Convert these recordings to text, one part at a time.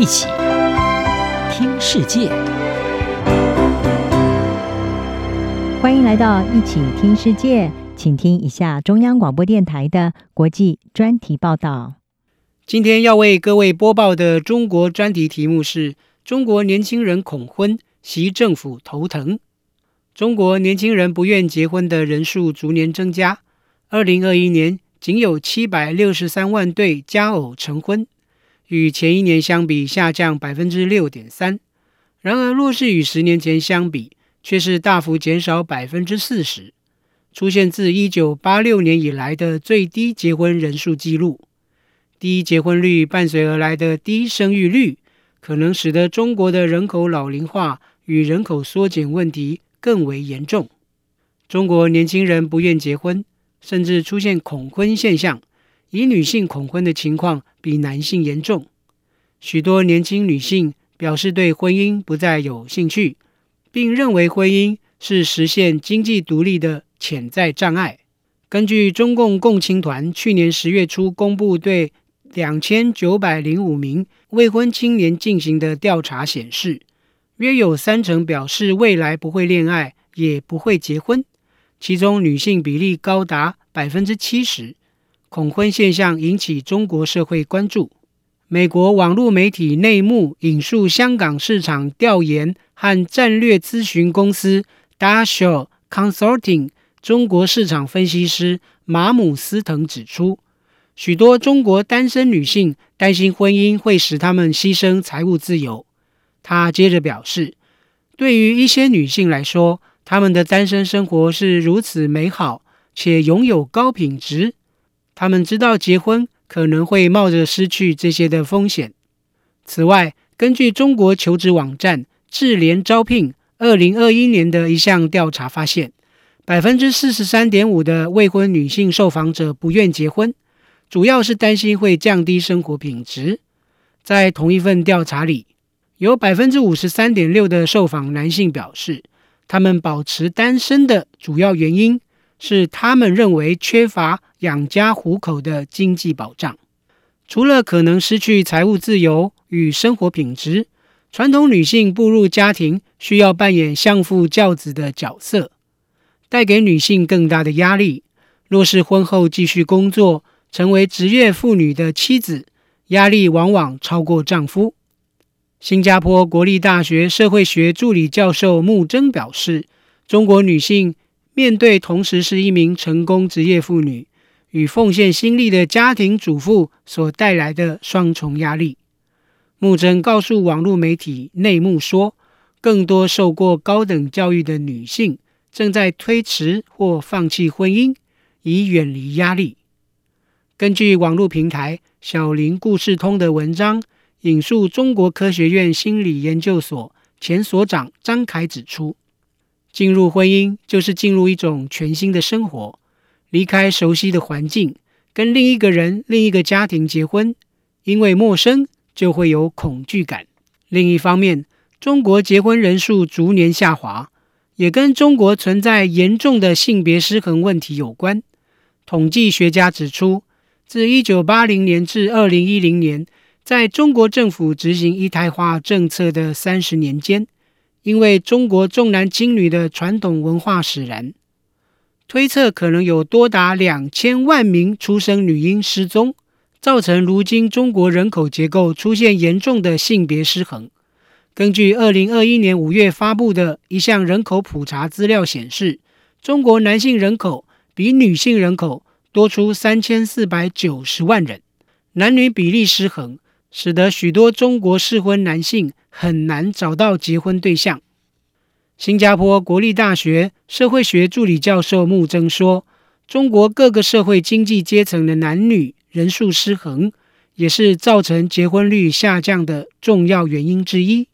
一起听世界，欢迎来到一起听世界，请听一下中央广播电台的国际专题报道。今天要为各位播报的中国专题题目是：中国年轻人恐婚，习政府头疼。中国年轻人不愿结婚的人数逐年增加，二零二一年仅有七百六十三万对佳偶成婚。与前一年相比下降百分之六点三，然而若是与十年前相比，却是大幅减少百分之四十，出现自一九八六年以来的最低结婚人数记录。低结婚率伴随而来的低生育率，可能使得中国的人口老龄化与人口缩减问题更为严重。中国年轻人不愿结婚，甚至出现恐婚现象。以女性恐婚的情况比男性严重，许多年轻女性表示对婚姻不再有兴趣，并认为婚姻是实现经济独立的潜在障碍。根据中共共青团去年十月初公布对两千九百零五名未婚青年进行的调查显示，约有三成表示未来不会恋爱，也不会结婚，其中女性比例高达百分之七十。恐婚现象引起中国社会关注。美国网络媒体内幕引述香港市场调研和战略咨询公司 Dasha Consulting 中国市场分析师马姆斯腾指出，许多中国单身女性担心婚姻会使她们牺牲财务自由。他接着表示，对于一些女性来说，她们的单身生活是如此美好，且拥有高品质。他们知道结婚可能会冒着失去这些的风险。此外，根据中国求职网站智联招聘二零二一年的一项调查发现，百分之四十三点五的未婚女性受访者不愿结婚，主要是担心会降低生活品质。在同一份调查里，有百分之五十三点六的受访男性表示，他们保持单身的主要原因是他们认为缺乏。养家糊口的经济保障，除了可能失去财务自由与生活品质，传统女性步入家庭需要扮演相夫教子的角色，带给女性更大的压力。若是婚后继续工作，成为职业妇女的妻子，压力往往超过丈夫。新加坡国立大学社会学助理教授穆征表示，中国女性面对同时是一名成功职业妇女。与奉献心力的家庭主妇所带来的双重压力。木真告诉网络媒体内幕说，更多受过高等教育的女性正在推迟或放弃婚姻，以远离压力。根据网络平台小林故事通的文章，引述中国科学院心理研究所前所长张凯指出，进入婚姻就是进入一种全新的生活。离开熟悉的环境，跟另一个人、另一个家庭结婚，因为陌生就会有恐惧感。另一方面，中国结婚人数逐年下滑，也跟中国存在严重的性别失衡问题有关。统计学家指出，自1980年至2010年，在中国政府执行一胎化政策的三十年间，因为中国重男轻女的传统文化使然。推测可能有多达两千万名出生女婴失踪，造成如今中国人口结构出现严重的性别失衡。根据二零二一年五月发布的一项人口普查资料显示，中国男性人口比女性人口多出三千四百九十万人，男女比例失衡，使得许多中国适婚男性很难找到结婚对象。新加坡国立大学社会学助理教授穆征说：“中国各个社会经济阶层的男女人数失衡，也是造成结婚率下降的重要原因之一。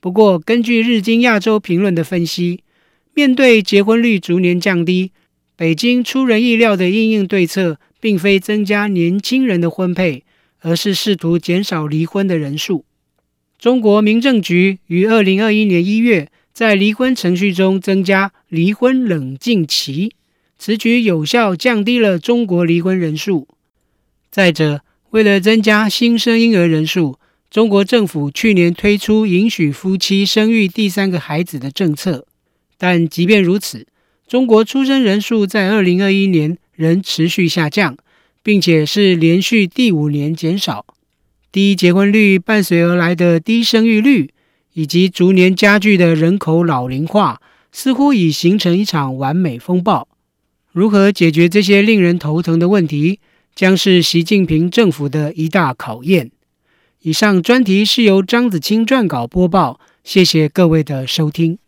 不过，根据日经亚洲评论的分析，面对结婚率逐年降低，北京出人意料的应应对策，并非增加年轻人的婚配，而是试图减少离婚的人数。中国民政局于二零二一年一月。”在离婚程序中增加离婚冷静期，此举有效降低了中国离婚人数。再者，为了增加新生婴儿人数，中国政府去年推出允许夫妻生育第三个孩子的政策，但即便如此，中国出生人数在二零二一年仍持续下降，并且是连续第五年减少。低结婚率伴随而来的低生育率，以及逐年加剧的人口老龄化，似乎已形成一场完美风暴。如何解决这些令人头疼的问题，将是习近平政府的一大考验。以上专题是由张子清撰稿播报，谢谢各位的收听。